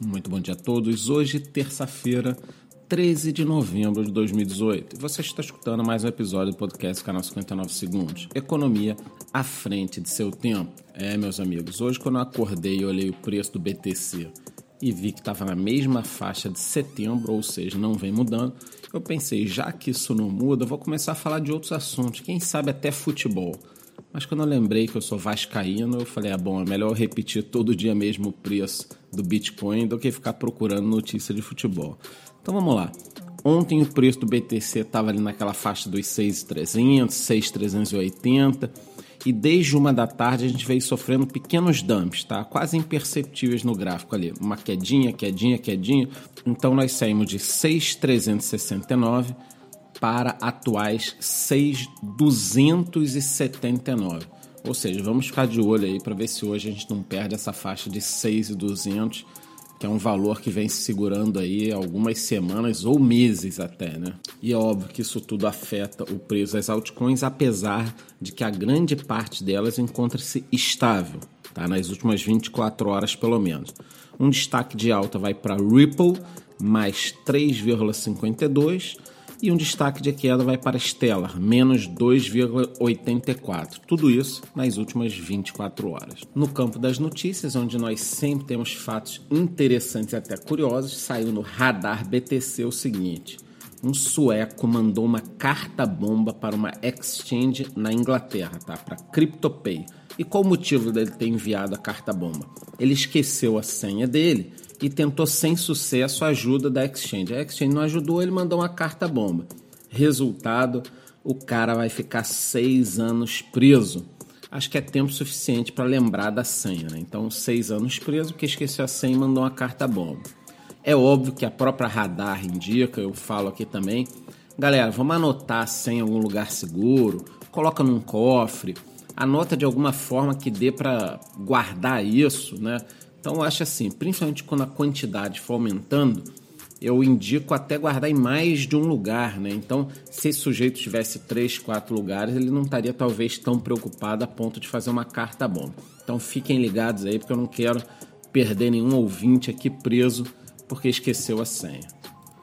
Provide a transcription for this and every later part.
Muito bom dia a todos. Hoje, terça-feira, 13 de novembro de 2018. E você está escutando mais um episódio do podcast Canal 59 Segundos. Economia à frente de seu tempo. É, meus amigos, hoje quando eu acordei e olhei o preço do BTC e vi que estava na mesma faixa de setembro, ou seja, não vem mudando, eu pensei, já que isso não muda, vou começar a falar de outros assuntos, quem sabe até futebol. Mas quando eu lembrei que eu sou vascaíno, eu falei, ah, bom, é melhor repetir todo dia mesmo o preço do Bitcoin do que ficar procurando notícia de futebol. Então vamos lá. Ontem o preço do BTC estava ali naquela faixa dos 6.300, 6.380 e desde uma da tarde a gente veio sofrendo pequenos dumps, tá? Quase imperceptíveis no gráfico ali. Uma quedinha, quedinha, quedinha. Então nós saímos de 6.369 para atuais 6.279. Ou seja, vamos ficar de olho aí para ver se hoje a gente não perde essa faixa de 6.200, que é um valor que vem se segurando aí algumas semanas ou meses até, né? E é óbvio que isso tudo afeta o preço das altcoins, apesar de que a grande parte delas encontra-se estável, tá? Nas últimas 24 horas pelo menos. Um destaque de alta vai para Ripple, mais 3,52 e um destaque de queda vai para Stellar, menos 2,84. Tudo isso nas últimas 24 horas. No campo das notícias, onde nós sempre temos fatos interessantes e até curiosos, saiu no Radar BTC o seguinte: um sueco mandou uma carta-bomba para uma exchange na Inglaterra, tá? Para CryptoPay. E qual o motivo dele ter enviado a carta-bomba? Ele esqueceu a senha dele e tentou sem sucesso a ajuda da Exchange. A Exchange não ajudou, ele mandou uma carta bomba. Resultado, o cara vai ficar seis anos preso. Acho que é tempo suficiente para lembrar da senha. Né? Então, seis anos preso, porque esqueceu a senha e mandou uma carta bomba. É óbvio que a própria radar indica, eu falo aqui também. Galera, vamos anotar a senha em algum lugar seguro, coloca num cofre, anota de alguma forma que dê para guardar isso, né? Então eu acho assim, principalmente quando a quantidade for aumentando, eu indico até guardar em mais de um lugar, né? Então, se esse sujeito tivesse três, quatro lugares, ele não estaria talvez tão preocupado a ponto de fazer uma carta bomba. Então, fiquem ligados aí, porque eu não quero perder nenhum ouvinte aqui preso porque esqueceu a senha.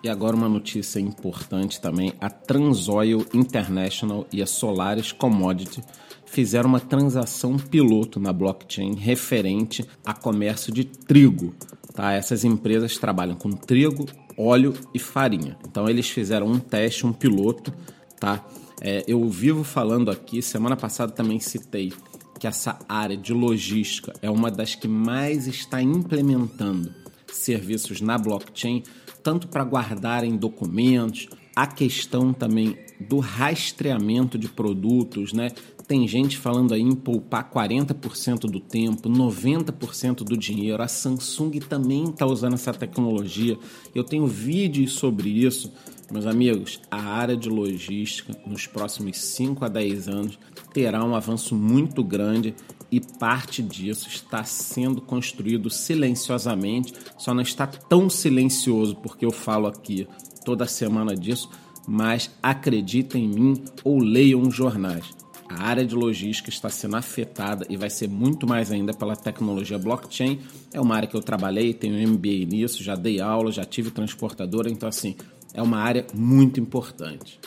E agora uma notícia importante também: a Transoil International e a Solaris Commodity fizeram uma transação piloto na blockchain referente a comércio de trigo. Tá? Essas empresas trabalham com trigo, óleo e farinha. Então eles fizeram um teste, um piloto. Tá? É, eu vivo falando aqui, semana passada também citei que essa área de logística é uma das que mais está implementando serviços na blockchain tanto para guardarem documentos, a questão também do rastreamento de produtos, né? Tem gente falando aí em poupar 40% do tempo, 90% do dinheiro. A Samsung também está usando essa tecnologia. Eu tenho vídeos sobre isso. Meus amigos, a área de logística nos próximos 5 a 10 anos terá um avanço muito grande e parte disso está sendo construído silenciosamente, só não está tão silencioso porque eu falo aqui toda semana disso, mas acreditem em mim ou leiam os jornais. A área de logística está sendo afetada e vai ser muito mais ainda pela tecnologia blockchain. É uma área que eu trabalhei, tenho MBA nisso, já dei aula, já tive transportadora, então assim, é uma área muito importante.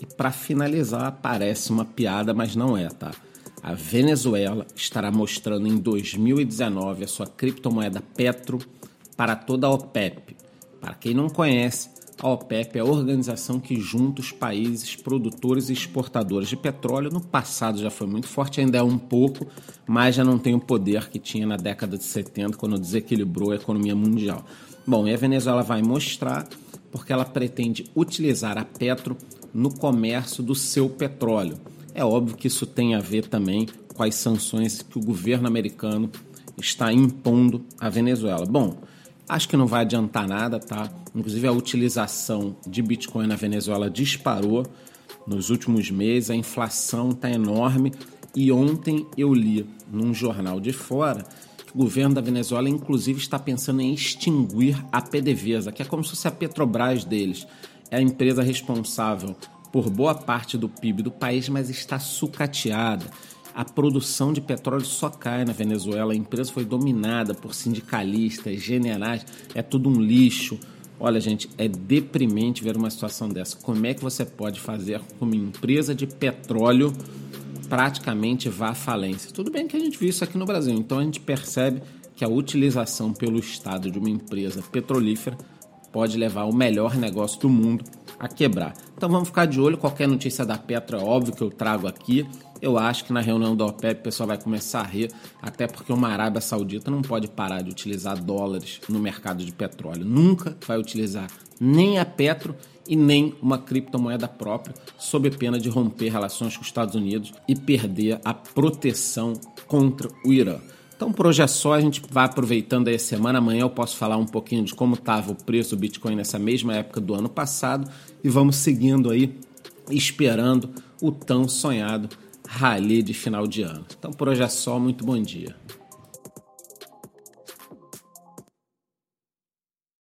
E para finalizar, parece uma piada, mas não é, tá? A Venezuela estará mostrando em 2019 a sua criptomoeda Petro para toda a OPEP. Para quem não conhece, a OPEP é a organização que junta os países produtores e exportadores de petróleo. No passado já foi muito forte, ainda é um pouco, mas já não tem o poder que tinha na década de 70, quando desequilibrou a economia mundial. Bom, e a Venezuela vai mostrar porque ela pretende utilizar a Petro no comércio do seu petróleo. É óbvio que isso tem a ver também com as sanções que o governo americano está impondo à Venezuela. Bom, acho que não vai adiantar nada, tá? Inclusive a utilização de Bitcoin na Venezuela disparou nos últimos meses, a inflação está enorme e ontem eu li num jornal de fora que o governo da Venezuela inclusive está pensando em extinguir a PDVSA, que é como se fosse a Petrobras deles. É a empresa responsável por boa parte do PIB do país, mas está sucateada. A produção de petróleo só cai na Venezuela. A empresa foi dominada por sindicalistas, generais, é tudo um lixo. Olha, gente, é deprimente ver uma situação dessa. Como é que você pode fazer com uma empresa de petróleo praticamente vá à falência? Tudo bem que a gente viu isso aqui no Brasil, então a gente percebe que a utilização pelo Estado de uma empresa petrolífera pode levar o melhor negócio do mundo a quebrar. Então vamos ficar de olho. Qualquer notícia da Petro é óbvio que eu trago aqui. Eu acho que na reunião da OPEP o pessoal vai começar a rir, até porque uma Arábia Saudita não pode parar de utilizar dólares no mercado de petróleo. Nunca vai utilizar nem a Petro e nem uma criptomoeda própria, sob pena de romper relações com os Estados Unidos e perder a proteção contra o Irã. Então, por hoje é só, a gente vai aproveitando aí a semana. Amanhã eu posso falar um pouquinho de como estava o preço do Bitcoin nessa mesma época do ano passado e vamos seguindo aí, esperando o tão sonhado rally de final de ano. Então, por hoje é só, muito bom dia.